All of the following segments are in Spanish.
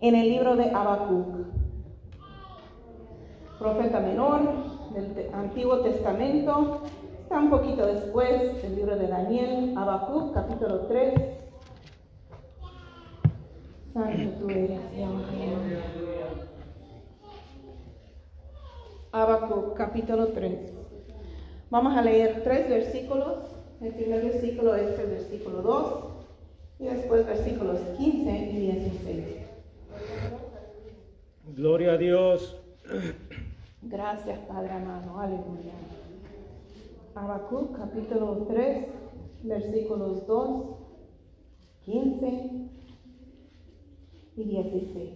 en el libro de Habacuc, profeta menor del Antiguo Testamento, está un poquito después del libro de Daniel, Habacuc, capítulo 3. Santo tú eres, Habacuc, capítulo 3. Vamos a leer tres versículos. El primer versículo es el versículo 2 y después versículos 15 y 16. Gloria a Dios. Gracias, Padre amado. Aleluya. Habacuc, capítulo 3, versículos 2, 15 y 16.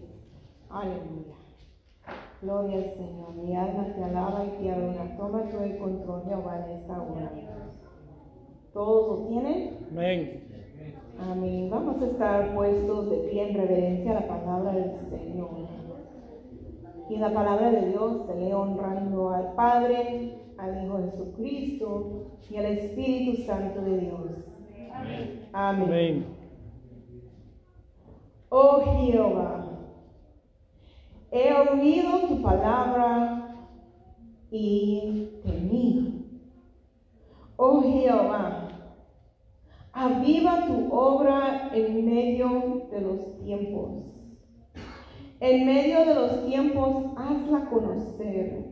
Aleluya. Gloria al Señor. Mi alma te alaba y te adora. Toma tú el control, Jehová, en esta hora. ¿Todos lo tienen? Amén. Amén. Vamos a estar puestos de pie en reverencia a la palabra del Señor. Y la palabra de Dios se lee honrando al Padre, al Hijo Jesucristo y al Espíritu Santo de Dios. Amén. Amén. Oh Jehová, he oído tu palabra y temí. Oh Jehová, aviva tu obra en medio de los tiempos. En medio de los tiempos, hazla conocer.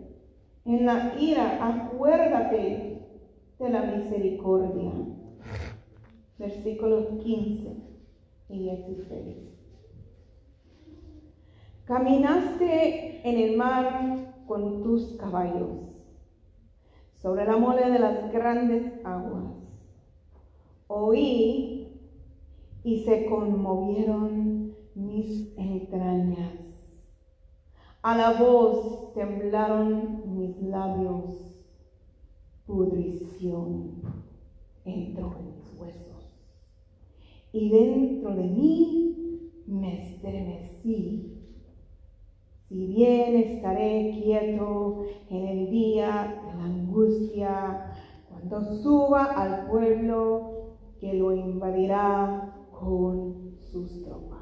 En la ira, acuérdate de la misericordia. Versículos 15 y 16. Caminaste en el mar con tus caballos, sobre la mole de las grandes aguas. Oí y se conmovieron mis entrañas. A la voz temblaron mis labios. Pudrición entró en mis huesos. Y dentro de mí me estremecí. Si bien estaré quieto en el día de la angustia, cuando suba al pueblo que lo invadirá con sus tropas.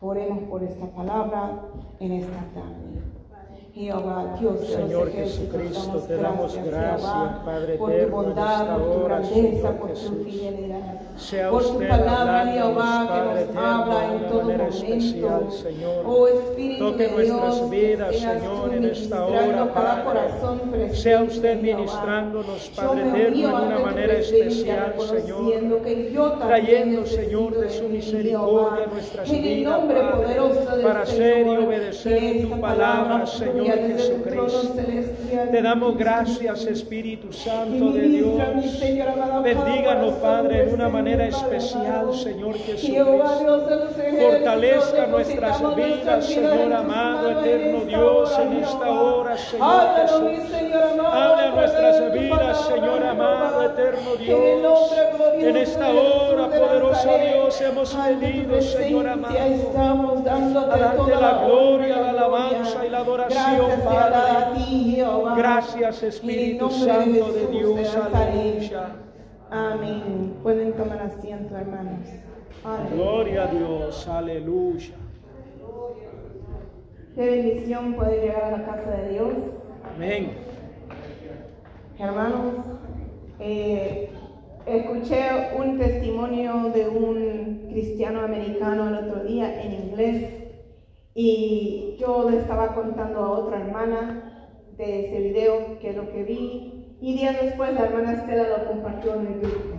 Oremos por esta palabra en esta tarde. Jehová, Dios de Señor los Jesucristo, te damos gracias, Jehová, Padre por tu bondad, por tu grandeza, Señor por tu fidelidad. Sea por tu palabra, Jehová, que nos habla en todo momento. Señor. Oh Espíritu Toque de nuestras Dios, vidas, que seas Señor, en esta hora, Padre. corazón Sea usted ministrándonos, Padre eterno, en una manera especial, Señor. que yo Trayendo, Señor, de su misericordia nuestras vidas, nombre Padre, para hacer y Señor, obedecer tu palabra, fluya Señor Jesucristo. Te damos gracias, Espíritu Santo de Dios. Bendíganos, Padre, de una corazón manera especial. Señor Jesucristo. Fortalezca nuestras vidas, Señor en amado, eterno Dios, en esta hora, Señor Habla en nuestras vidas, Señor amado, eterno Dios. En esta hora, de poderoso Dios, hemos venido, Señor amado. A darte la gloria, la alabanza y la adoración, Padre. Gracias, Espíritu Santo de Dios. Aleluya. Amén. Pueden tomar asiento, hermanos. Aleluya. Gloria a Dios. Aleluya. Qué bendición poder llegar a la casa de Dios. Amén. Hermanos, eh, escuché un testimonio de un cristiano americano el otro día en inglés y yo le estaba contando a otra hermana de ese video que es lo que vi y días después la hermana Estela lo compartió en el grupo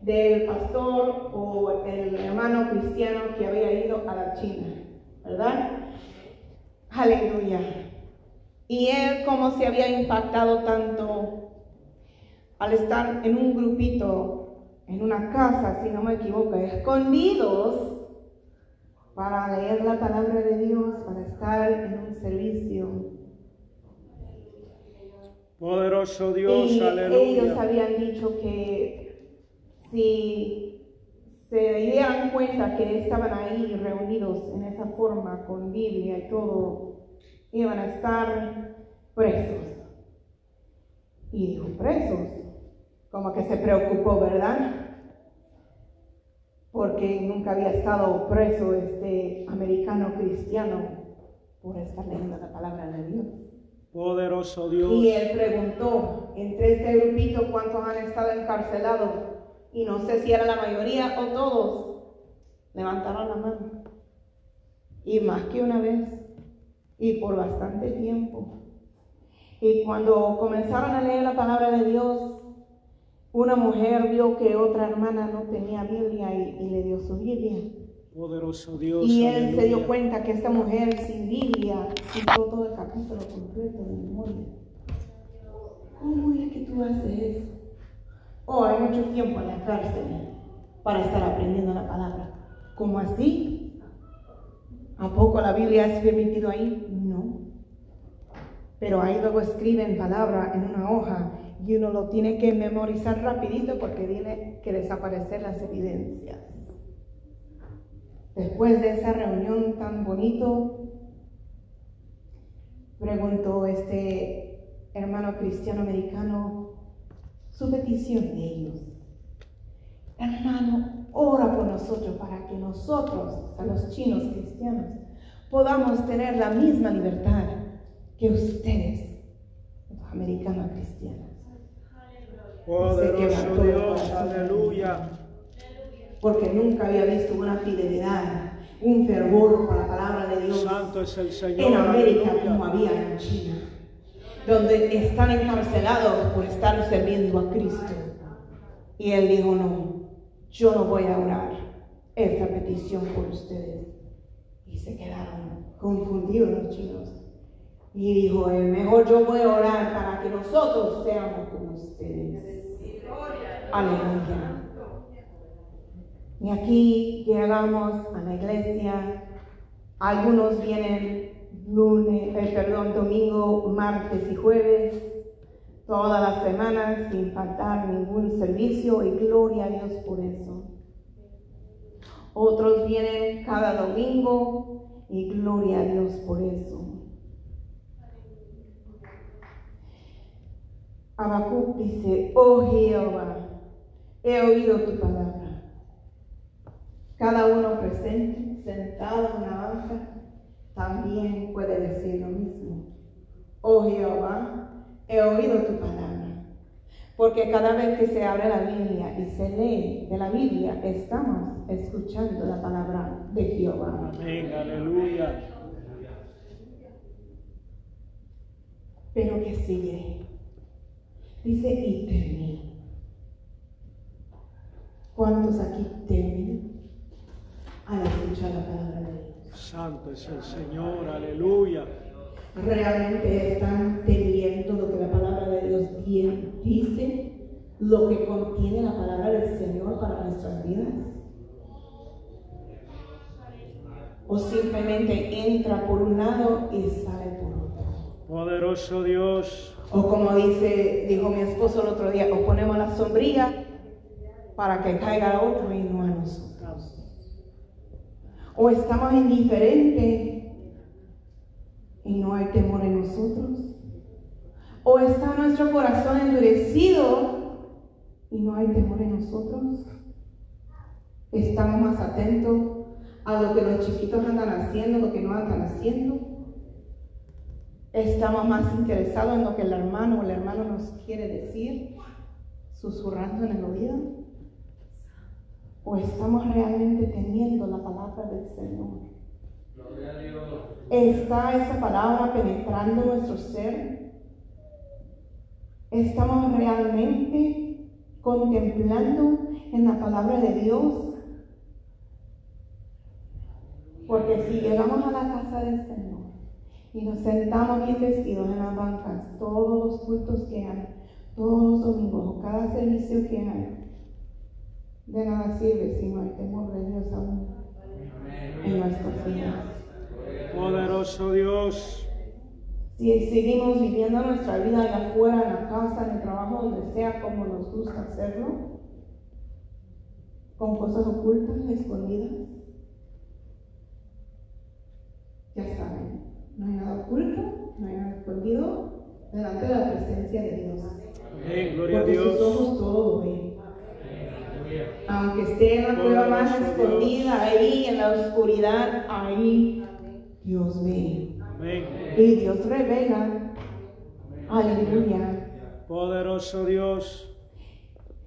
del pastor o el hermano cristiano que había ido a la China, ¿verdad? Aleluya. Y él como se había impactado tanto al estar en un grupito, en una casa, si no me equivoco, escondidos para leer la palabra de Dios, para estar en un servicio. Poderoso Dios. y ellos habían dicho que si se dieran cuenta que estaban ahí reunidos en esa forma, con Biblia y todo, iban a estar presos. Y dijo, presos, como que se preocupó, ¿verdad? porque nunca había estado preso este americano cristiano por estar leyendo la palabra de Dios. Poderoso Dios. Y él preguntó, entre este grupito, ¿cuántos han estado encarcelados? Y no sé si era la mayoría o todos. Levantaron la mano. Y más que una vez. Y por bastante tiempo. Y cuando comenzaron a leer la palabra de Dios, una mujer vio que otra hermana no tenía Biblia y, y le dio su Biblia. Poderoso Dios. Y él se dio cuenta que esta mujer sin Biblia citó todo el capítulo completo de memoria. ¿Cómo es que tú haces eso? Oh, hay mucho tiempo en la cárcel para estar aprendiendo la palabra. ¿Cómo así? ¿A poco la Biblia es permitido ahí? No. Pero ahí luego escriben palabra en una hoja y uno lo tiene que memorizar rapidito porque tiene que desaparecer las evidencias. Después de esa reunión tan bonito, preguntó este hermano cristiano americano su petición de ellos. Hermano, ora por nosotros para que nosotros, a los chinos cristianos, podamos tener la misma libertad que ustedes, los americanos cristianos. Poderoso Dios. Aleluya. Porque nunca había visto una fidelidad, un fervor por la palabra de Dios Santo es el Señor. en América como había en China, donde están encarcelados por estar sirviendo a Cristo. Y él dijo, no, yo no voy a orar esa petición por ustedes. Y se quedaron confundidos los chinos. Y dijo, "Eh, mejor yo voy a orar para que nosotros seamos como ustedes. Aleluya. Y aquí llegamos a la iglesia. Algunos vienen lunes, eh, perdón, domingo, martes y jueves, todas las semanas sin faltar ningún servicio y gloria a Dios por eso. Otros vienen cada domingo y gloria a Dios por eso. Habacuc dice, oh Jehová, he oído tu palabra. Cada uno presente, sentado en una banca, también puede decir lo mismo. Oh Jehová, he oído tu palabra. Porque cada vez que se abre la Biblia y se lee de la Biblia, estamos escuchando la palabra de Jehová. Amén. Aleluya. Pero que sigue. Dice, y termino. ¿Cuántos aquí temen al escuchar la palabra de Dios? Santo es el Señor. Aleluya. realmente están teniendo lo que la palabra de Dios di- dice, lo que contiene la palabra del Señor para nuestras vidas. O simplemente entra por un lado y sale por otro. Poderoso Dios. O como dice, dijo mi esposo el otro día, o ponemos la sombrilla para que caiga a otro y no a nosotros. O estamos indiferentes y no hay temor en nosotros. O está nuestro corazón endurecido y no hay temor en nosotros. Estamos más atentos a lo que los chiquitos andan haciendo, lo que no andan haciendo. Estamos más interesados en lo que el hermano o el hermano nos quiere decir, susurrando en el oído. O estamos realmente teniendo la palabra del Señor. ¿Está esa palabra penetrando nuestro ser? ¿Estamos realmente contemplando en la palabra de Dios? Porque si llegamos a la casa del Señor y nos sentamos bien vestidos en las bancas, todos los cultos que hay, todos los domingos o cada servicio que hay, de nada sirve si no hay temor de Dios aún en nuestras vidas. Poderoso Dios. Si seguimos viviendo nuestra vida allá afuera, en la casa, en el trabajo, donde sea, como nos gusta hacerlo, con cosas ocultas, escondidas, ya saben, no hay nada oculto, no hay nada escondido delante de la presencia de Dios. Amén. Gloria a Porque sus Dios. ojos todo ven. Aunque esté en la cueva más escondida, ahí en la oscuridad, ahí Dios ve. Y Dios revela. Aleluya. Poderoso Dios.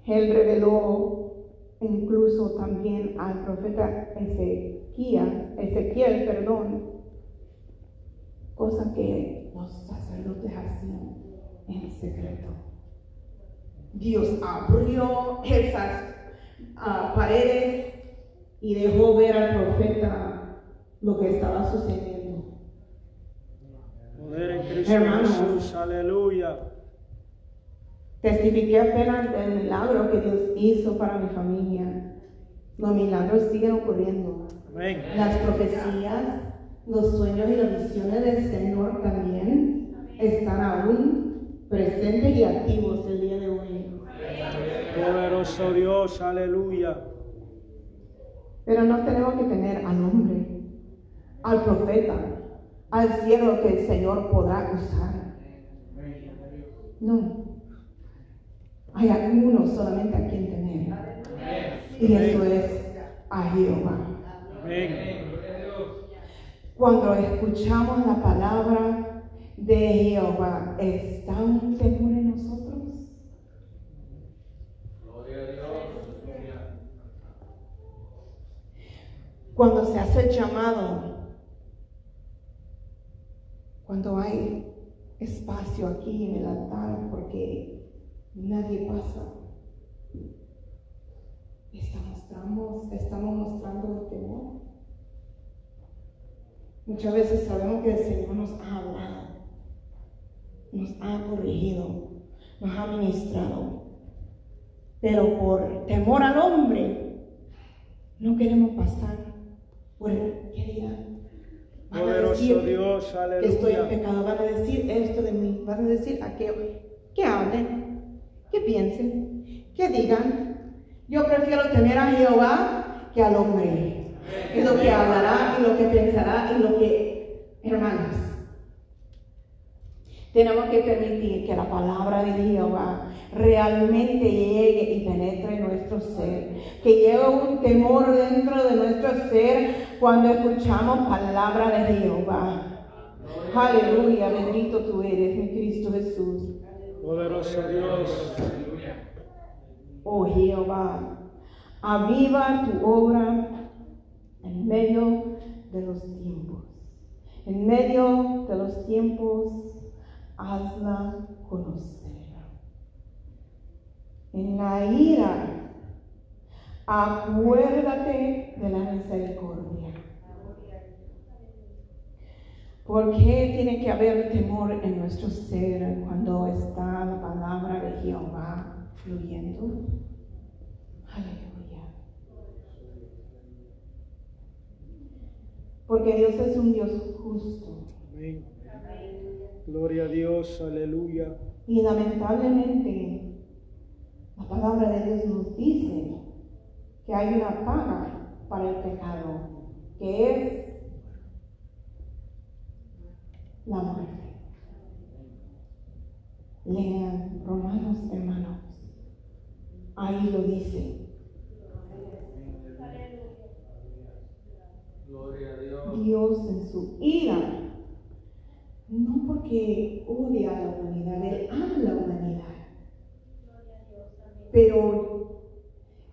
Él reveló incluso también al profeta Ezequiel, Ezequiel, perdón, cosas que los sacerdotes hacían en secreto. Dios abrió esas ah, paredes y dejó ver al profeta lo que estaba sucediendo. Poder en Cristo Hermanos. Aleluya. Testifiqué apenas del milagro que Dios hizo para mi familia. Los milagros siguen ocurriendo. Amén. Las profecías, los sueños y las visiones del Señor también están aún presentes y activos Poderoso Dios. Aleluya. Pero no tenemos que tener al hombre, al profeta, al cielo que el Señor podrá usar. No. Hay uno solamente a quien tener. Y eso es a Jehová. Cuando escuchamos la palabra de Jehová, ¿está un temor en nosotros? Cuando se hace el llamado, cuando hay espacio aquí en el altar porque nadie pasa, estamos, estamos mostrando el temor. Muchas veces sabemos que el Señor nos ha hablado, nos ha corregido, nos ha ministrado, pero por temor al hombre no queremos pasar el que dirán. Van a Poderoso decir Dios. que estoy en pecado, van a decir esto de mí, van a decir aquello, que hablen, que piensen, que digan. Yo prefiero temer a Jehová que al hombre. Es lo que hablará y lo que pensará y lo que, hermanos, tenemos que permitir que la palabra de Jehová realmente llegue y penetre en nuestro ser. Que llegue un temor dentro de nuestro ser cuando escuchamos palabra de Jehová. Aleluya, bendito tú eres, mi Cristo Jesús. Poderoso Dios. Oh Jehová, aviva tu obra en medio de los tiempos. En medio de los tiempos, hazla conocer. En la ira, acuérdate de la misericordia. ¿Por qué tiene que haber temor en nuestro ser cuando está la palabra de Jehová fluyendo? Aleluya. Porque Dios es un Dios justo. Amén. Gloria a Dios. Aleluya. Y lamentablemente, la palabra de Dios nos dice que hay una paga para el pecado, que es la muerte. Lean Romanos, hermanos. Ahí lo dice. Dios en su ira, no porque odia a la humanidad, Él ama la humanidad. Pero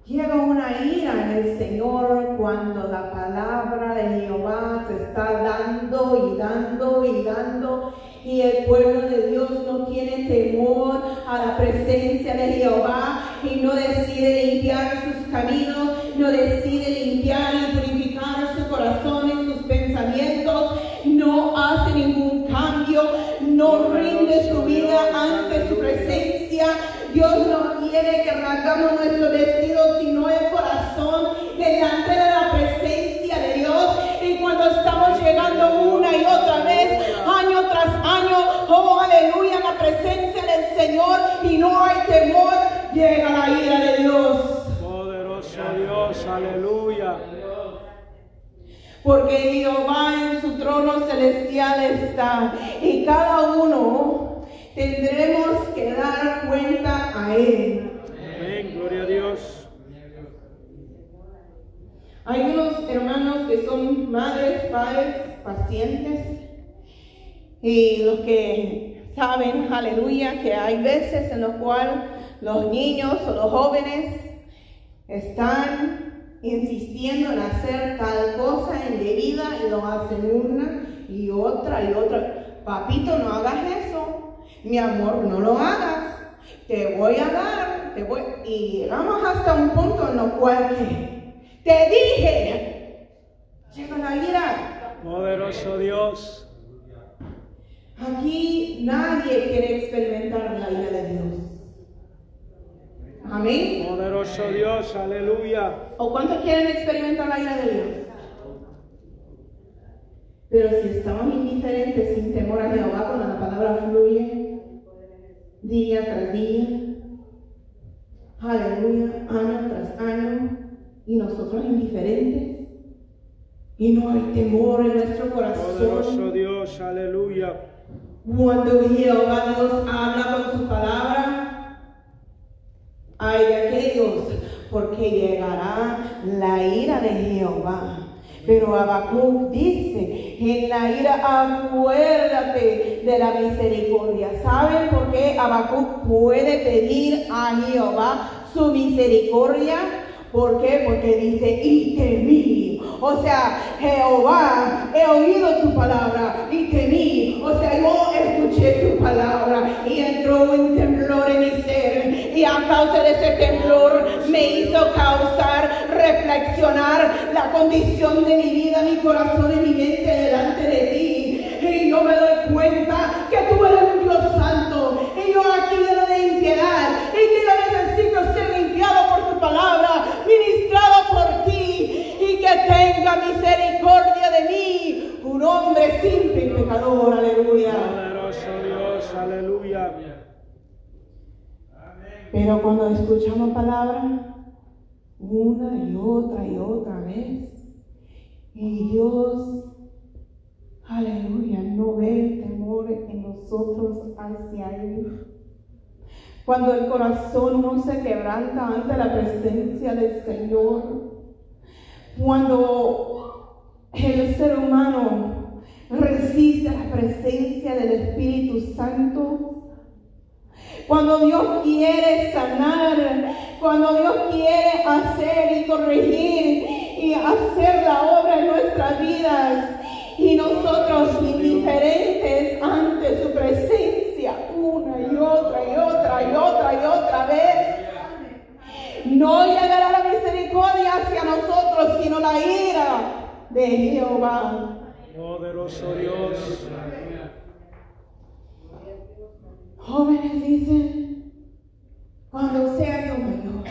llega una ira en el Señor cuando la palabra de Jehová se está dando y dando y dando y el pueblo de Dios no tiene temor a la presencia de Jehová y no decide limpiar sus caminos, no decide limpiar y Dios no quiere que rasgamos nuestro vestido, sino el corazón delante de la presencia de Dios. Y cuando estamos llegando una y otra vez, año tras año, oh aleluya, la presencia del Señor y no hay temor, llega la ira de Dios. Poderoso Dios. Aleluya. Porque Jehová en su trono celestial está y cada uno tendremos que dar cuenta a Él. Amén. Gloria a Dios. Hay unos hermanos que son madres, padres, pacientes, y los que saben, aleluya, que hay veces en los cuales los niños o los jóvenes están insistiendo en hacer tal cosa indebida y lo hacen una y otra y otra. Papito, no hagas eso. Mi amor, no lo hagas. Te voy a dar, te voy. Y llegamos hasta un punto en el cual que te dije, llega la ira. Poderoso Dios. Aquí nadie quiere experimentar la ira de Dios. Amén. Poderoso Dios, aleluya. ¿O cuántos quieren experimentar la ira de Dios? Pero si estamos indiferentes sin temor a Jehová cuando la palabra fluye día tras día, aleluya, año tras año, y nosotros indiferentes, y no hay temor en nuestro Poderoso corazón, Dios, aleluya. cuando Jehová Dios habla con su palabra, hay de aquellos, porque llegará la ira de Jehová. Pero Habacuc dice, en la ira acuérdate de la misericordia. ¿Saben por qué Habacuc puede pedir a Jehová su misericordia? ¿Por qué? Porque dice, y temí. O sea, Jehová, he oído tu palabra y temí. O sea, yo escuché tu palabra y entró un temblor en mi ser. Y a causa de ese temblor me hizo causar, reflexionar la condición de mi vida, mi corazón y mi mente delante de ti. Y yo me doy cuenta que tú eres un Dios santo. Y yo aquí lleno de impiedad. Y que yo necesito ser limpiado por tu palabra, ministrado por ti. Y que tenga misericordia de mí. Un hombre simple y pecador. Aleluya. Poderoso Dios, aleluya. Pero cuando escuchamos palabra, una y otra y otra vez, y Dios, aleluya, no ve el temor en nosotros hacia Él. Cuando el corazón no se quebranta ante la presencia del Señor, cuando el ser humano resiste la presencia del Espíritu Santo, cuando Dios quiere sanar, cuando Dios quiere hacer y corregir y hacer la obra en nuestras vidas y nosotros indiferentes ante su presencia una y otra y otra y otra y otra vez, no llegará la misericordia hacia nosotros, sino la ira de Jehová. Poderoso Dios. Jóvenes dicen, cuando sea yo mayor,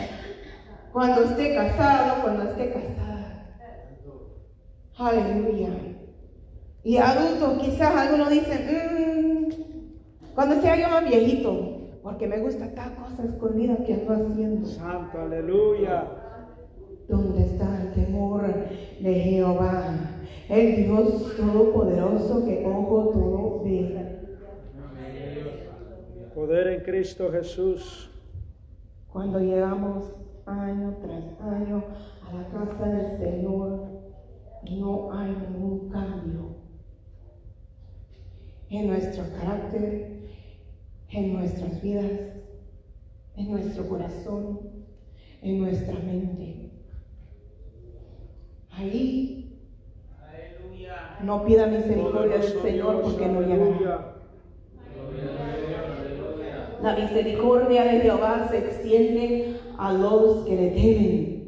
cuando esté casado, cuando esté casada. Aleluya. Y adultos, quizás algunos dicen, "Mm, cuando sea yo más viejito, porque me gusta tal cosa escondida que ando haciendo. Santo, aleluya. ¿Dónde está el temor de Jehová? El Dios todopoderoso que ojo todo ve. Poder en Cristo Jesús. Cuando llegamos año tras año a la casa del Señor, no hay ningún cambio en nuestro carácter, en nuestras vidas, en nuestro corazón, en nuestra mente. Ahí no pida misericordia del Señor porque no llegará. La misericordia de Jehová se extiende a los que le temen.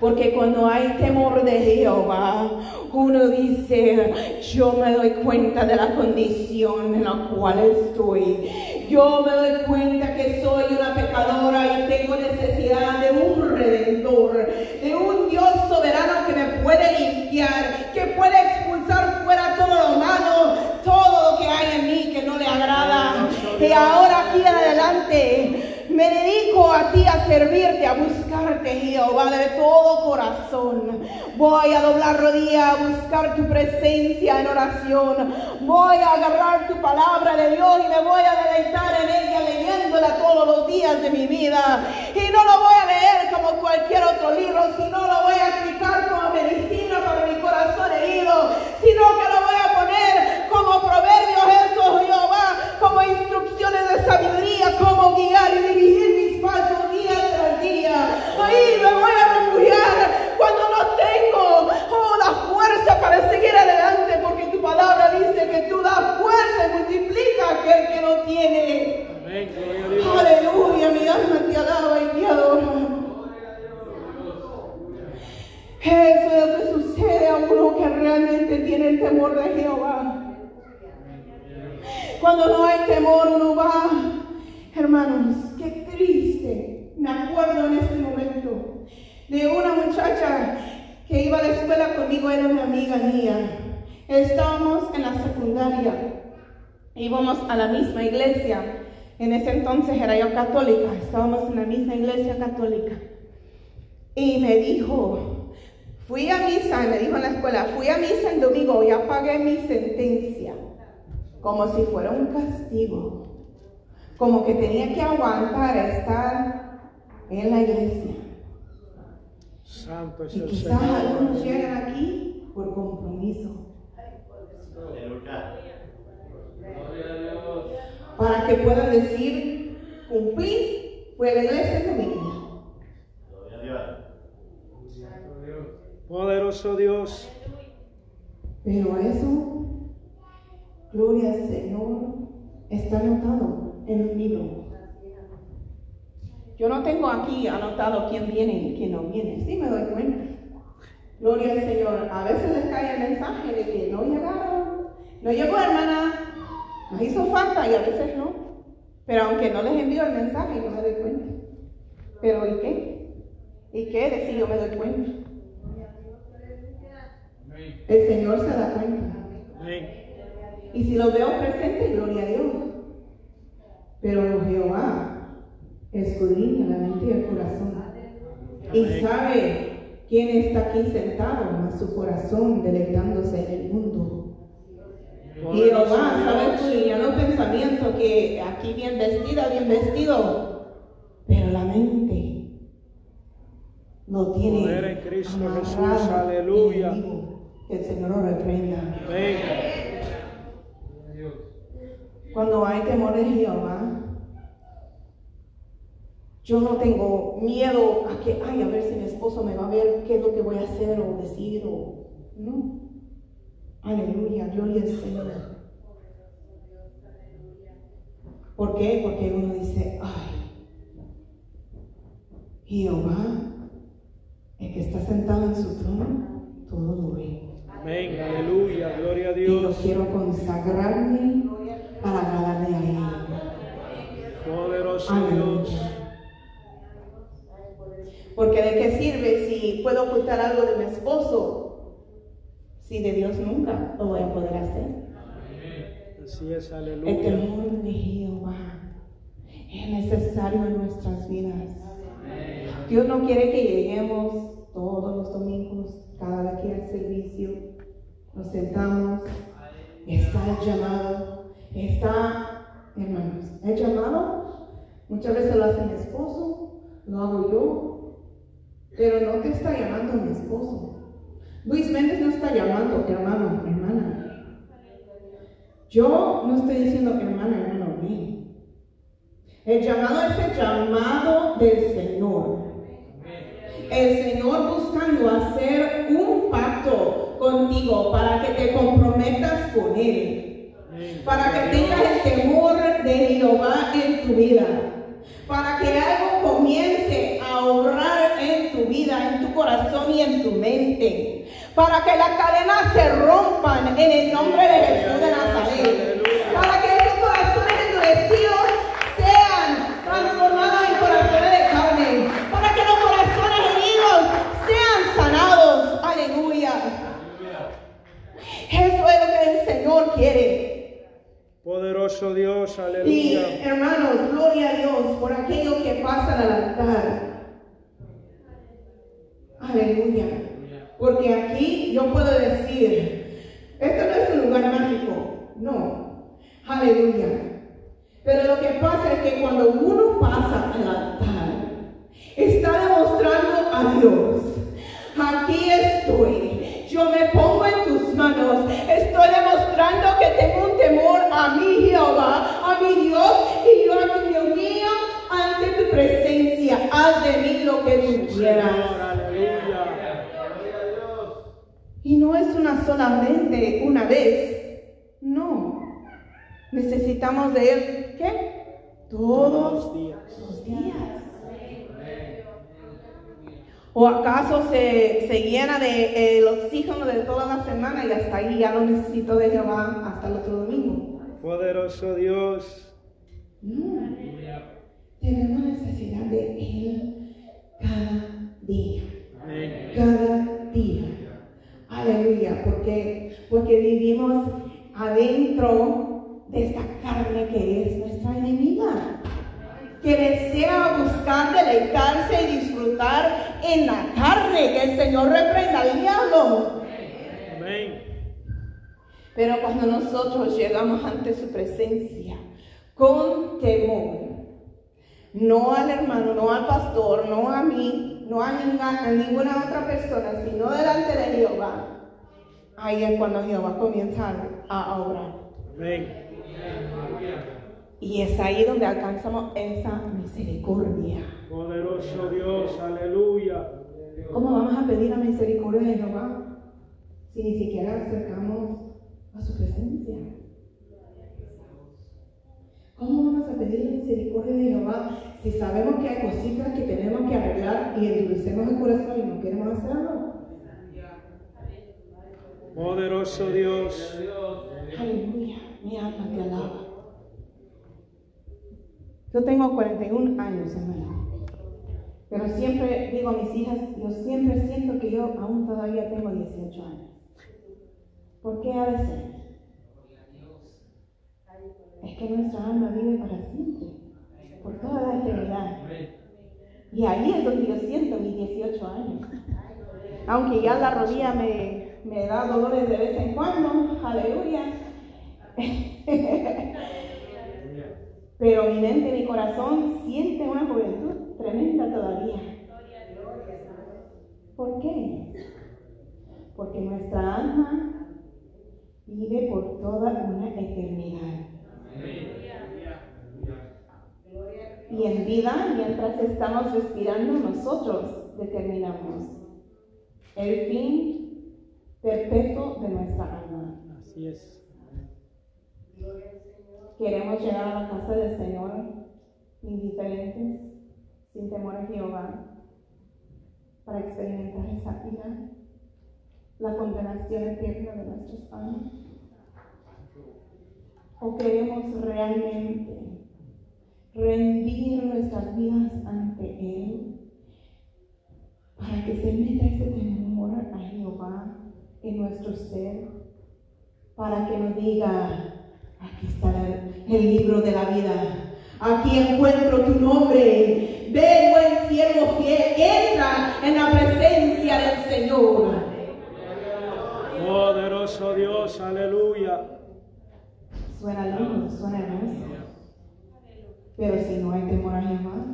Porque cuando hay temor de Jehová, uno dice, yo me doy cuenta de la condición en la cual estoy. Yo me doy cuenta que soy una pecadora y tengo necesidad de un redentor, de un Dios soberano que me puede limpiar, que puede expulsar fuera todo lo malo, todo lo que hay en mí que no le agrada. Y ahora aquí adelante Me dedico a ti a servirte, a buscarte, Jehová, de todo corazón. Voy a doblar rodilla, a buscar tu presencia en oración. Voy a agarrar tu palabra de Dios y me voy a deleitar en ella leyéndola todos los días de mi vida. Y no lo voy a leer como cualquier otro libro, sino lo voy a aplicar como medicina para mi corazón herido, sino que lo voy a poner como proverbios, eso Jehová, como instrucciones de sabiduría, como guiar y dirigir mis pasos día tras día. Ahí me voy a refugiar cuando no tengo oh, la fuerza para seguir adelante, porque tu palabra dice que tú das fuerza y multiplica a aquel que no tiene. Amén. Gloria a Dios. Aleluya, mi alma te alaba y te adora. Eso es lo que sucede a uno que realmente tiene el temor de Jehová. Cuando no hay temor, uno va, hermanos, qué triste. Me acuerdo en este momento de una muchacha que iba a la escuela conmigo, era una amiga mía. Estábamos en la secundaria, íbamos a la misma iglesia. En ese entonces era yo católica, estábamos en la misma iglesia católica. Y me dijo, fui a misa, me dijo en la escuela, fui a misa el domingo, ya pagué mi sentencia, como si fuera un castigo, como que tenía que aguantar estar en la iglesia. Santo es Y quizás Señor. algunos llegan aquí por compromiso, para que puedan decir, cumplí, fue a la iglesia el domingo. Poderoso Dios. Pero eso, gloria al Señor, está anotado en un libro. Yo no tengo aquí anotado quién viene y quién no viene, sí me doy cuenta. Gloria al Señor. A veces les cae el mensaje de que no llegaron, no llegó hermana, nos hizo falta y a veces no. Pero aunque no les envío el mensaje, yo me doy cuenta. Pero ¿y qué? ¿Y qué de si yo me doy cuenta? El Señor se da cuenta. Y si lo veo presente, gloria a Dios. Pero Jehová escudriña la mente y el corazón. Y sabe quién está aquí sentado en su corazón deleitándose en el mundo. Y Jehová sabe escudriñar los pensamientos que aquí bien vestida, bien vestido. Pero la mente lo tiene Poder en Cristo Jesús, aleluya. Que el Señor lo reprenda. Cuando hay temor de Jehová, yo no tengo miedo a que, ay, a ver si mi esposo me va a ver qué es lo que voy a hacer o decir o no. Aleluya, gloria al Señor. ¿Por qué? Porque uno dice, ay, Jehová, el que está sentado en su trono, todo lo ve. Amén. Aleluya. Gloria a Y yo Dios. quiero consagrarme para agradarle a Él. Poderoso. Dios. Porque de qué sirve si puedo ocultar algo de mi esposo si de Dios nunca lo voy a poder hacer. Así es. El Aleluya. temor de Jehová es necesario en nuestras vidas. Dios no quiere que lleguemos todos los domingos, cada vez que hay servicio, nos sentamos, está el llamado, está, hermanos, el llamado, muchas veces lo hace mi esposo, lo hago yo, pero no te está llamando mi esposo. Luis Méndez no está llamando hermano, hermana. Yo no estoy diciendo hermana, hermano, mío. El llamado es el llamado del Señor. El Señor buscando hacer un pacto contigo para que te comprometas con Él. Para que tengas el temor de Jehová en tu vida. Para que algo comience a obrar en tu vida, en tu corazón y en tu mente. Para que las cadenas se rompan en el nombre de Jesús de Nazaret. Para que esos corazones endurecidos sean transformados en corazones de carne. Para que los corazones heridos sean sanados. Aleluya. Eso es lo que el Señor quiere. Poderoso Dios, Y aleluya. hermanos, gloria a Dios por aquello que pasa al altar. Aleluya. Porque aquí yo puedo decir, esto no es un lugar mágico, no. Aleluya. Pero lo que pasa es que cuando uno pasa al altar, está demostrando a Dios, aquí estoy, yo me pongo en tus manos, estoy demostrando que tengo un temor a mi Jehová, a mi Dios, y yo aquí Dios mío, ante tu presencia, haz de mí lo que tú quieras. Y no es una solamente una vez, no. Necesitamos de Él, ¿qué? Todos los días. ¿O acaso se, se llena de eh, el oxígeno de toda la semana y hasta ahí ya no necesito de Jehová hasta el otro domingo? Poderoso Dios. No. Tenemos necesidad de Él cada día. Amén. cada día. Aleluya, porque, porque vivimos adentro de esta carne que es nuestra enemiga, que desea buscar deleitarse y disfrutar en la carne, que el Señor reprenda al diablo. Amén. Pero cuando nosotros llegamos ante su presencia con temor, no al hermano, no al pastor, no a mí, no a, ninga- a ninguna otra persona, sino delante de Jehová, ahí es cuando Jehová comienza a obrar. Amén. Y es ahí donde alcanzamos esa misericordia. Poderoso Dios, aleluya. ¿Cómo vamos a pedir la misericordia de Jehová si ni siquiera acercamos a su presencia? ¿Cómo vamos a pedir la misericordia de Jehová si sabemos que hay cositas que tenemos que arreglar y endurecemos el corazón y no queremos hacerlo? Poderoso Dios. Aleluya, mi alma te alaba. Yo tengo 41 años, hermano. Pero siempre digo a mis hijas, yo siempre siento que yo aún todavía tengo 18 años. ¿Por qué ha de ser? Es que nuestra alma vive para siempre, por toda la eternidad. Y ahí es donde yo siento mis 18 años. Aunque ya la rodilla me, me da dolores de vez en cuando, aleluya. Pero mi mente mi corazón sienten una juventud tremenda todavía. ¿Por qué? Porque nuestra alma vive por toda una eternidad. Y en vida, mientras estamos respirando, nosotros determinamos el fin perpetuo de nuestra alma. Así es. Queremos llegar a la casa del Señor indiferentes, sin temor a Jehová, para experimentar esa ira, la condenación eterna de nuestras almas. ¿O queremos realmente rendir nuestras vidas ante Él para que se meta ese temor a Jehová en nuestro ser? Para que nos diga, aquí está el, libro de la vida, aquí encuentro tu nombre, ven buen siervo fiel, entra en la presencia del Señor. Poderoso Dios, aleluya. Suena lindo, suena hermoso. Pero si no hay temor a Jehová,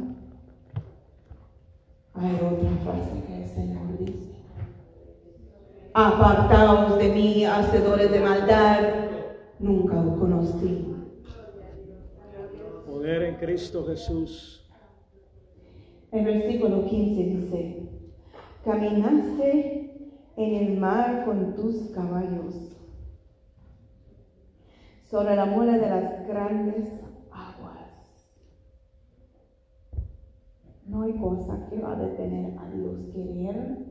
hay otra frase que el Señor dice. Apartaos de mí, hacedores de maldad, nunca os conocí. Poder en Cristo Jesús. El versículo 15 dice, caminaste en el mar con tus caballos, sobre la muela de las grandes aguas. No hay cosa que va a detener a Dios querer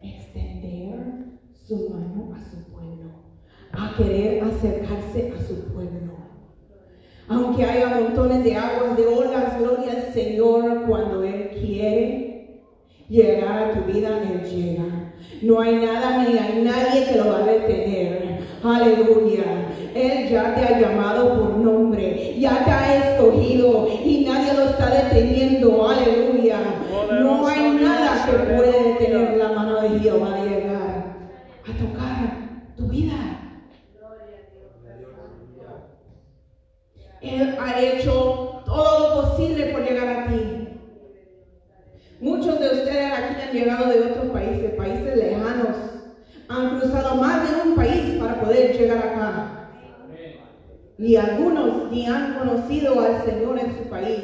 extender su mano a su pueblo, a querer acercarse a su pueblo. Aunque haya montones de aguas, de olas, gloria al Señor cuando Él quiere llegar a tu vida, Él llega. No hay nada ni hay nadie que lo va a detener. Aleluya. Él ya te ha llamado por nombre, ya te ha escogido y nadie lo está deteniendo. Aleluya. No hay nada que puede detener la mano de Jehová de llegar a tocar tu vida. Él ha hecho todo lo posible por llegar a ti. Muchos de ustedes aquí han llegado de otros países, países lejanos. Han cruzado más de un país para poder llegar acá. Y algunos ni han conocido al Señor en su país.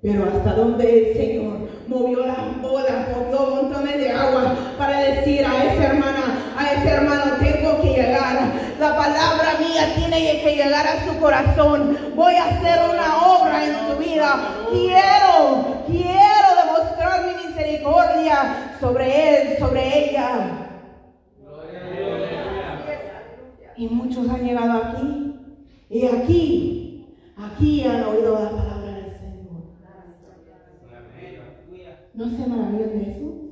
Pero hasta donde el Señor movió las olas, movió montones de agua para decir a esa hermana, a ese hermano, tengo que llegar. La palabra mía tiene que llegar a su corazón. Voy a hacer una obra en su vida. Quiero, quiero demostrar mi misericordia sobre él, sobre ella. Y muchos han llegado aquí. Y aquí, aquí han oído la palabra del Señor. ¿No se maravillan de eso?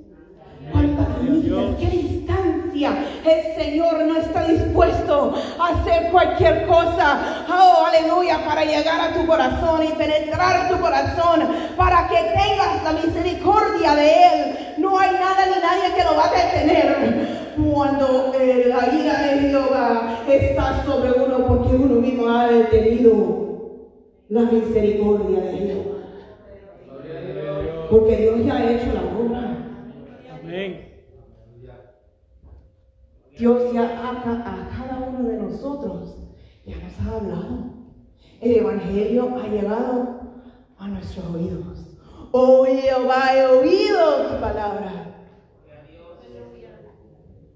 ¿Cuántas millas? ¿Qué distancia? El Señor no está dispuesto a hacer cualquier cosa. Oh, aleluya, para llegar a tu corazón y penetrar tu corazón, para que tengas la misericordia de Él. No hay nada ni nadie que lo va a detener cuando la ira de Jehová está sobre uno porque uno mismo ha detenido la misericordia de Jehová. Porque Dios ya ha hecho la Dios ya a, ca- a cada uno de nosotros ya nos ha hablado. El Evangelio ha llegado a nuestros oídos. Oh Jehová, he oído tu palabra.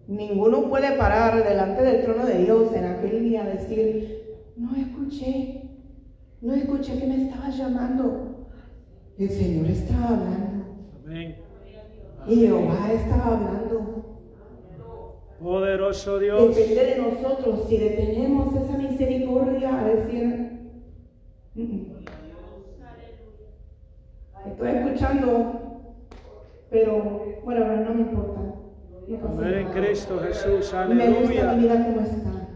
Ninguno puede parar delante del trono de Dios en aquel día y decir, no escuché, no escuché que me estabas llamando. El Señor está hablando. Amén. Y Jehová está hablando. Poderoso Dios. Depende de nosotros si detenemos esa misericordia a decir, "Mm, mm, estoy escuchando, pero bueno, pero no me importa. No en. Cristo Jesús. Me gusta mi Aleluya. vida como está.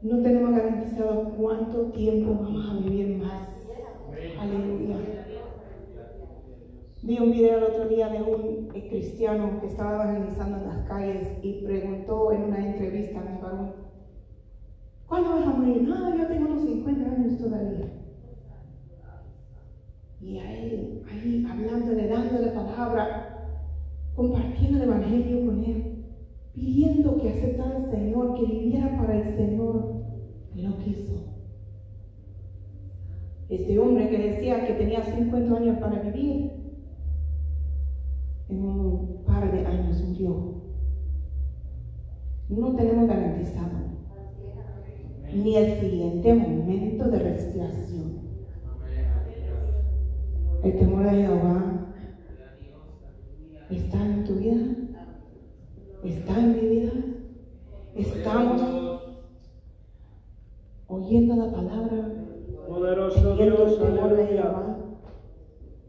No tenemos garantizado cuánto tiempo vamos a vivir más. Aleluya. Vi un video el otro día de un cristiano que estaba evangelizando en las calles y preguntó en una entrevista a mi varón, ¿cuándo vas a morir? No, yo tengo unos 50 años todavía. Y a él, ahí hablándole, dándole palabra, compartiendo el Evangelio con él, pidiendo que aceptara al Señor, que viviera para el Señor, y no quiso. Este hombre que decía que tenía 50 años para vivir, en un par de años murió. No tenemos garantizado ni el siguiente momento de respiración. El temor de Jehová está en tu vida, está en mi vida. Estamos oyendo la palabra, Poderoso el temor de. Jehová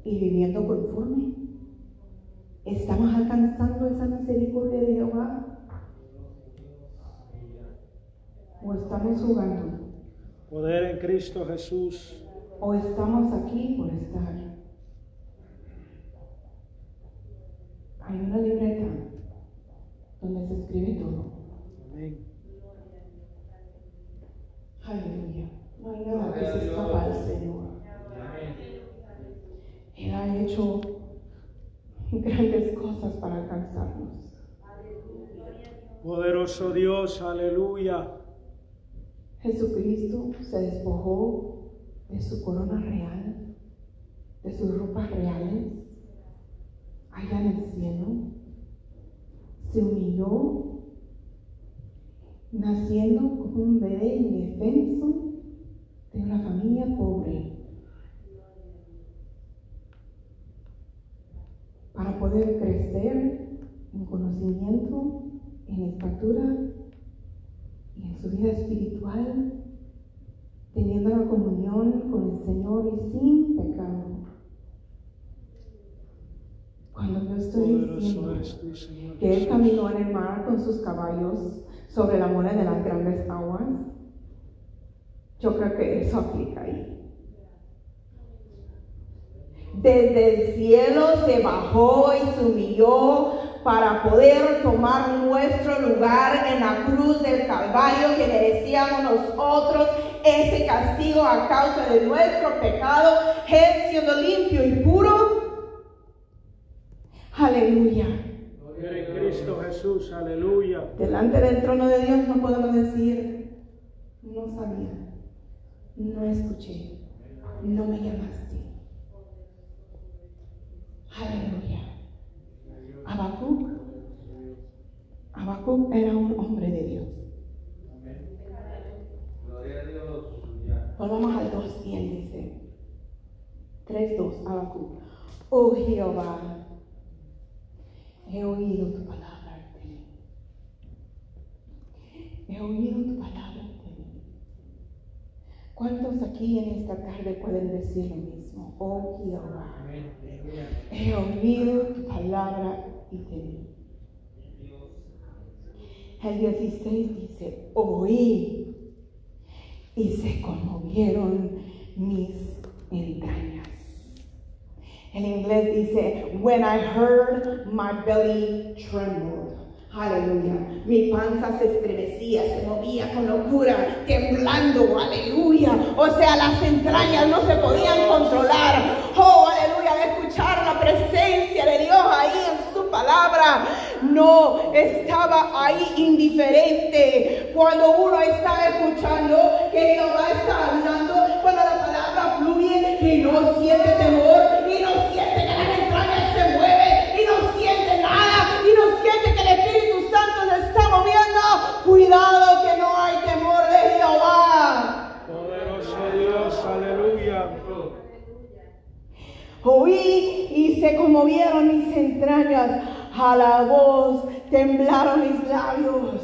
y viviendo conforme. ¿Estamos alcanzando esa misericordia de Jehová? ¿O estamos jugando? Poder en Cristo Jesús. ¿O estamos aquí por estar? Hay una libreta donde se escribe todo. Amén. Aleluya. No hay nada que se escapa al Señor. Él ha hecho grandes cosas para alcanzarnos. Poderoso Dios. Aleluya. Jesucristo se despojó de su corona real, de sus ropas reales, allá en el cielo. Se humilló, naciendo como un bebé indefenso de una familia pobre, para poder crecer en conocimiento, en estatura y en su vida espiritual, teniendo la comunión con el Señor y sin pecado. Cuando yo estoy diciendo que Él caminó en el mar con sus caballos sobre la mole de las grandes aguas, yo creo que eso aplica ahí. Desde el cielo se bajó y se humilló para poder tomar nuestro lugar en la cruz del Calvario que merecíamos nosotros ese castigo a causa de nuestro pecado, Él siendo limpio y puro. Aleluya. Poder en Cristo Jesús, aleluya. Delante del trono de Dios no podemos decir, no sabía, no escuché, no me llamaste. Aleluya. Habacuc, Habacuc era un hombre de Dios. Gloria a Dios. Volvamos al 2 y él dice, 3.2, Habacuc. Oh Jehová, he oído tu palabra. He oído tu palabra. ¿Cuántos aquí en esta tarde pueden decir lo mismo? Oh Jehová, he oído tu palabra y te vi. El 16 dice, oí y se conmovieron mis entrañas. En inglés dice, when I heard my belly trembled. Aleluya. Mi panza se estremecía, se movía con locura, temblando. Aleluya. O sea, las entrañas no se podían controlar. Oh, aleluya. Al escuchar la presencia de Dios ahí en su palabra, no estaba ahí indiferente. Cuando uno está escuchando que Jehová está hablando, cuando la palabra fluye y no siente temor, Oí y se conmovieron mis entrañas, a la voz temblaron mis labios.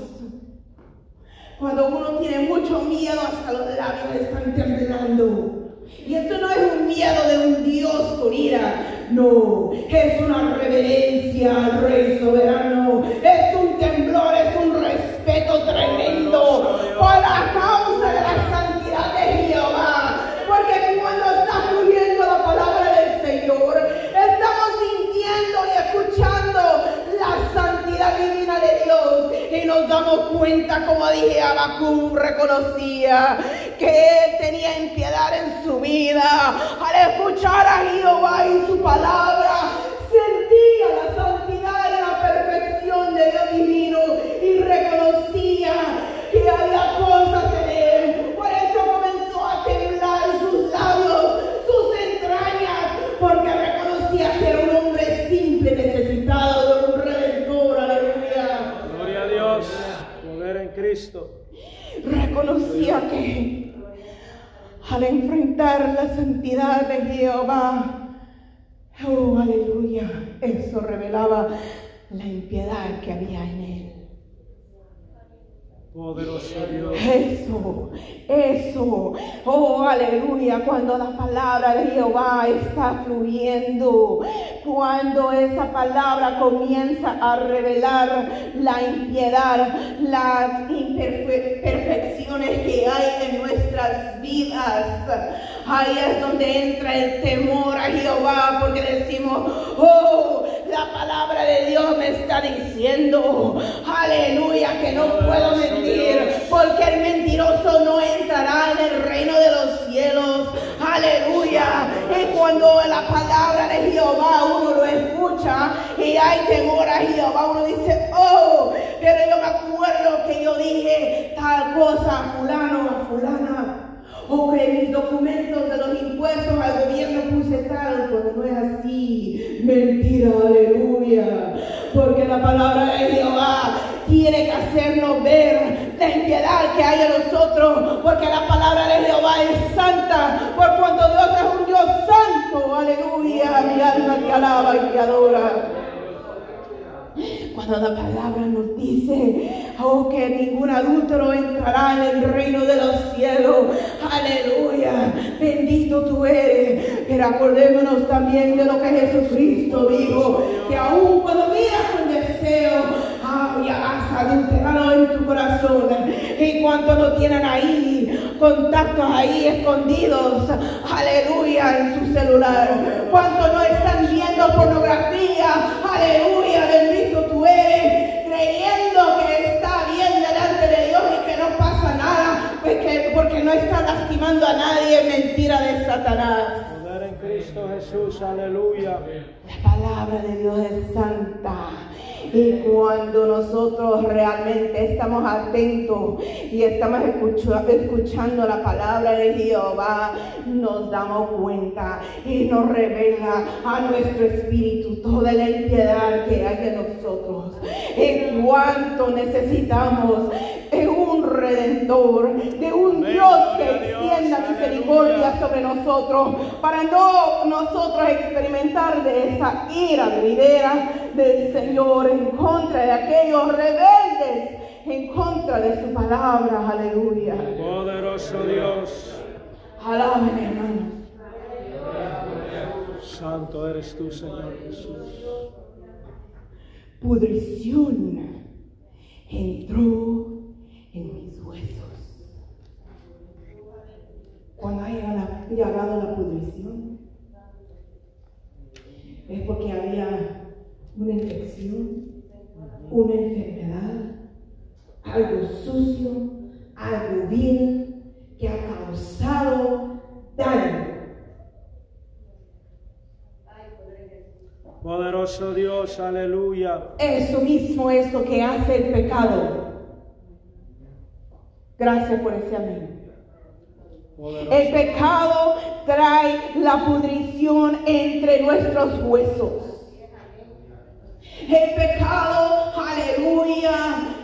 Cuando uno tiene mucho miedo, hasta los labios están temblando. Y esto no es un miedo de un Dios con ira, no, es una reverencia al Rey soberano, es un temblor, es un respeto tremendo por la como dije, Abacú reconocía que él tenía impiedad en su vida. Al escuchar a Jehová y su palabra, sentía la santidad y la perfección de Dios que al enfrentar la santidad de Jehová, oh aleluya, eso revelaba la impiedad que había en él. Poderoso Dios. Eso, eso, oh aleluya, cuando la palabra de Jehová está fluyendo, cuando esa palabra comienza a revelar la impiedad, las imperfecciones que hay en nuestras vidas, ahí es donde entra el temor a Jehová, porque decimos, oh, la palabra de Dios me está diciendo, aleluya, que no puedo mentir, porque el mentiroso no entrará en el reino de los cielos, aleluya. Y cuando la palabra de Jehová uno lo escucha y hay temor a Jehová, uno dice, oh, pero yo me acuerdo que yo dije tal cosa fulano, fulana. O mis documentos de los impuestos al gobierno puse tal, cuando no es así. Mentira, aleluya. Porque la palabra de Jehová tiene que hacernos ver la impiedad que hay en nosotros. Porque la palabra de Jehová es santa. Por cuanto Dios es un Dios santo. Aleluya. Mi alma te alaba y te adora. Cuando la palabra nos dice, oh, que ningún adúltero entrará en el reino de los cielos. Aleluya, bendito tú eres. Pero acordémonos también de lo que Jesucristo dijo, que aún cuando miras con deseo, ya has adulterado en tu corazón. Y cuanto no tienen ahí contactos ahí escondidos, aleluya, en su celular. Cuanto no están viendo pornografía, aleluya, bendito tú eres, creyendo que está bien delante de Dios y que no pasa nada, porque, porque no está lastimando a nadie, mentira de Satanás. Cristo Jesús, aleluya. La palabra de Dios es santa. Y cuando nosotros realmente estamos atentos y estamos escucha- escuchando la palabra de Jehová, nos damos cuenta y nos revela a nuestro espíritu toda la impiedad que hay en nosotros. En cuanto necesitamos de un redentor, de un Dios que extienda misericordia sobre nosotros para no nosotros experimentar de esa ira venidera del Señor en contra de aquellos rebeldes, en contra de su palabra. Aleluya. Poderoso Dios, Alaben, hermanos. santo eres tú, Señor Jesús. Pudrición entró en mis huesos. Cuando haya llegado la pudrición, es porque había una infección, una enfermedad, algo sucio, algo vil que ha causado daño. Poderoso Dios, aleluya. Eso mismo es lo que hace el pecado. Gracias por ese amén. Poderoso. El pecado trae la pudrición entre nuestros huesos. El pecado, aleluya,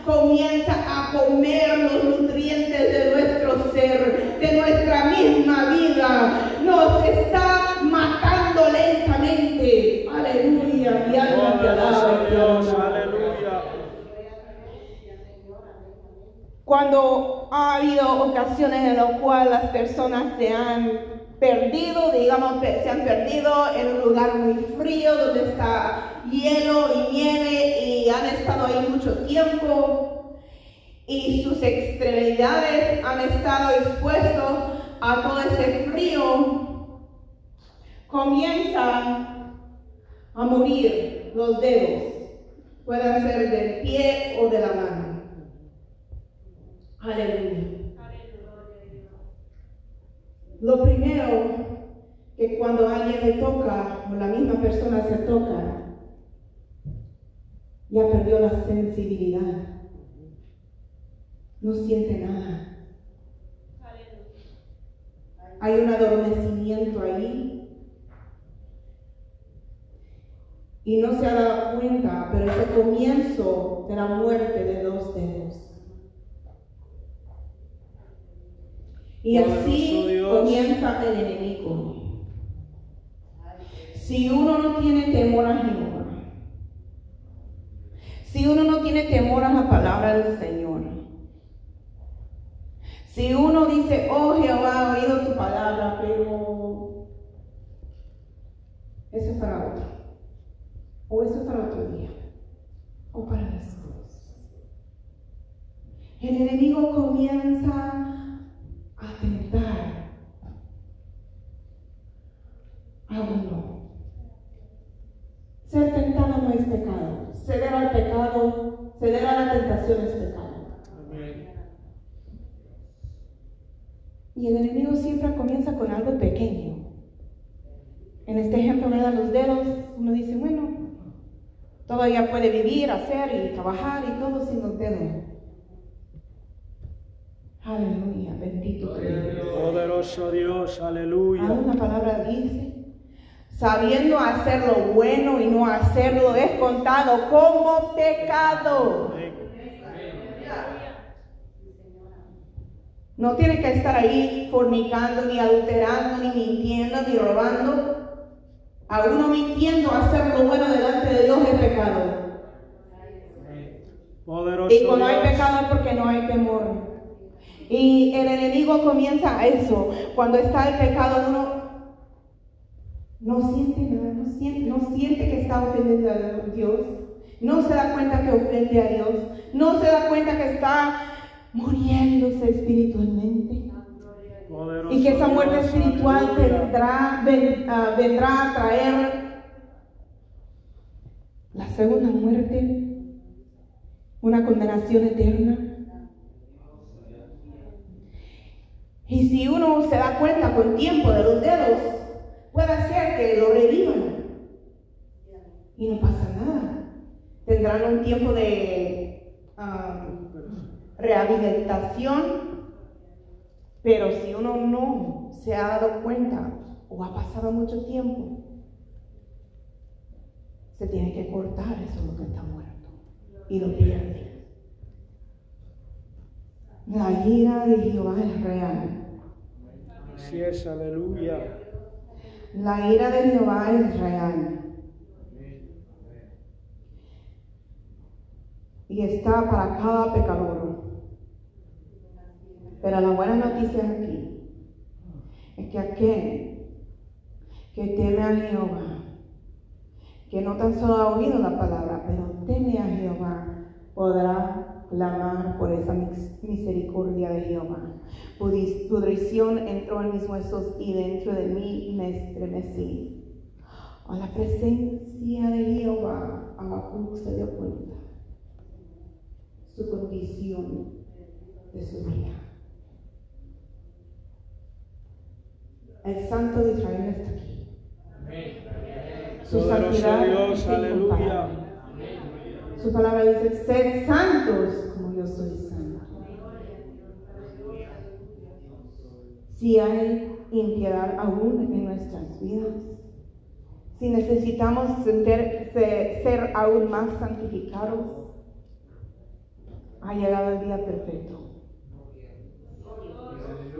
comienza a comer los nutrientes de nuestro ser, de nuestra misma vida. Nos está matando lentamente. Cuando ha habido ocasiones en las cuales las personas se han perdido, digamos, se han perdido en un lugar muy frío donde está hielo y nieve y han estado ahí mucho tiempo y sus extremidades han estado expuestos a todo ese frío, comienzan a morir los dedos, pueden ser del pie o de la mano. Aleluya. Lo primero que cuando alguien le toca o la misma persona se toca, ya perdió la sensibilidad. No siente nada. Hay un adormecimiento ahí. Y no se ha dado cuenta, pero es el comienzo de la muerte de los dedos. Y así comienza el enemigo. Si uno no tiene temor a Jehová, si uno no tiene temor a la palabra del Señor, si uno dice, oh Jehová, he oído tu palabra, pero eso es para otro, o eso es para otro día, o para después. El enemigo comienza a tentar a uno. Ser tentado no es pecado. Ceder al pecado, ceder a la tentación es pecado. Amén. Y el enemigo siempre comienza con algo pequeño. En este ejemplo, ¿verdad? Los dedos, uno dice, bueno, todavía puede vivir, hacer y trabajar y todo sin los dedos. Aleluya, bendito eres. Poderoso Dios, Ahora aleluya. una palabra dice, sabiendo hacer lo bueno y no hacerlo es contado como pecado. Amén. No tiene que estar ahí fornicando, ni adulterando, ni mintiendo, ni robando. A uno mintiendo, hacer lo bueno delante de Dios es pecado. Poderoso Y cuando hay pecado es porque no hay temor. Y el enemigo comienza a eso. Cuando está el pecado, uno no siente nada, no siente, no siente que está ofendiendo a Dios. No se da cuenta que ofende a Dios. No se da cuenta que está muriéndose espiritualmente. Y que esa muerte espiritual vendrá, ven- ah, vendrá a traer la segunda muerte, una condenación eterna. Y si uno se da cuenta con tiempo de los dedos, puede ser que lo revivan y no pasa nada. Tendrán un tiempo de ah, rehabilitación pero si uno no se ha dado cuenta o ha pasado mucho tiempo, se tiene que cortar eso lo que está muerto y lo pierde. La ira de Jehová es real. Así es, aleluya. La ira de Jehová es real. Y está para cada pecador. Pero la buena noticia aquí es que aquel que teme a Jehová, que no tan solo ha oído la palabra, pero teme a Jehová, podrá clamar por esa mis- misericordia de Jehová. Pudrición entró en mis huesos y dentro de mí me estremecí. A la presencia de Jehová, Habacuc se dio cuenta su condición de su vida. El Santo de Israel está aquí. Su santidad Dios, es aleluya. incomparable. Su palabra dice, sed santos como yo soy santo. Si hay impiedad aún en nuestras vidas, si necesitamos ser, ser- ser aún más santificados, ha llegado el día perfecto.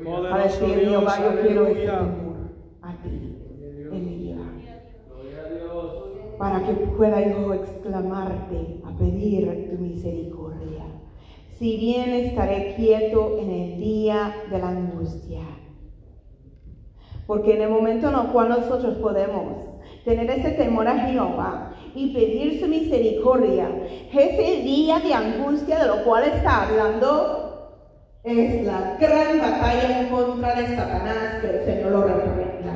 Para decir, Dios, Jehová, yo quiero aleluya. temor a ti en mi vida. Para que pueda yo exclamarte a pedir tu misericordia. Si bien estaré quieto en el día de la angustia. Porque en el momento en el cual nosotros podemos tener ese temor a Jehová y pedir su misericordia, ese día de angustia de lo cual está hablando es la gran batalla en contra de Satanás, que el Señor lo reprenda.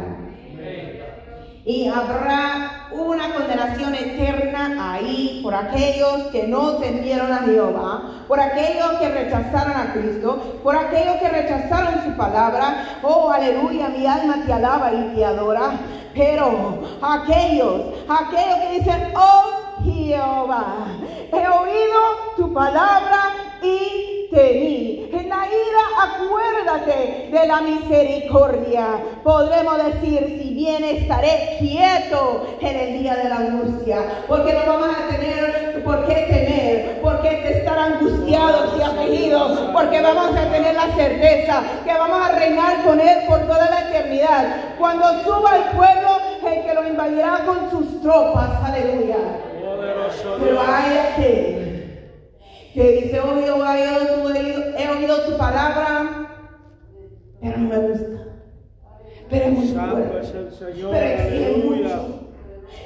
Y habrá una condenación eterna ahí por aquellos que no temieron a Jehová, por aquellos que rechazaron a Cristo, por aquellos que rechazaron su palabra. Oh, aleluya, mi alma te alaba y te adora. Pero aquellos, aquellos que dicen, oh Jehová, he oído tu palabra y temí. En la ira acuérdate de la misericordia. Podremos decir, si bien estaré quieto en el día de la angustia, porque no vamos a tener por qué temer, por qué estar angustiados y afligidos, porque vamos a tener la certeza que vamos a reinar con Él por toda la eternidad. Cuando suba el pueblo, el que lo invadirá con sus tropas, aleluya. Pero hay aquel que dice, oh Jehová, he oído, tu, he oído tu palabra, pero no me gusta. Pero es muy Santo fuerte. es Pero exige mucho.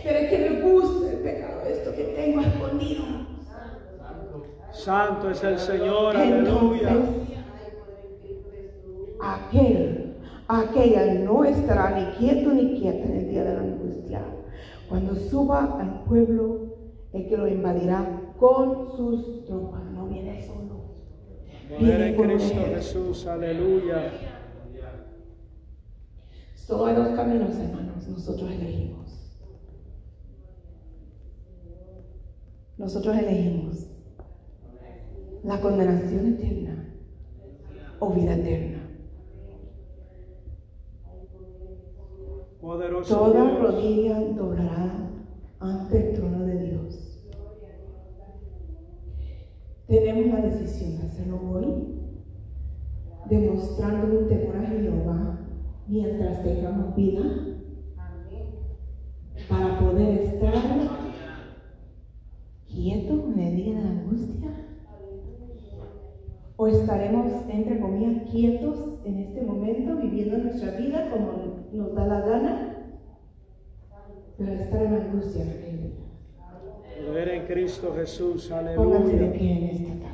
Pero es que me gusta el pecado, esto que tengo escondido. Santo es el Señor, aleluya. Aquel, aquella no estará ni quieto ni quieta en el día de la angustia. Cuando suba al pueblo, el que lo invadirá con sus tropas, no viene solo. Viene en con Cristo. Jesús, aleluya. Solo hay dos caminos, hermanos, nosotros elegimos. Nosotros elegimos la condenación eterna o vida eterna. Poderoso Toda rodilla doblará ante el trono de Dios. Tenemos la decisión de hacerlo hoy, demostrando un temor a Jehová mientras tengamos vida, para poder estar quieto en el día de la angustia, o estaremos, entre comillas, quietos en este momento, viviendo nuestra vida como nos da la gana, pero estar en angustia. Poder en Cristo Jesús. Pónganse de Aleluya. pie en esta tarde.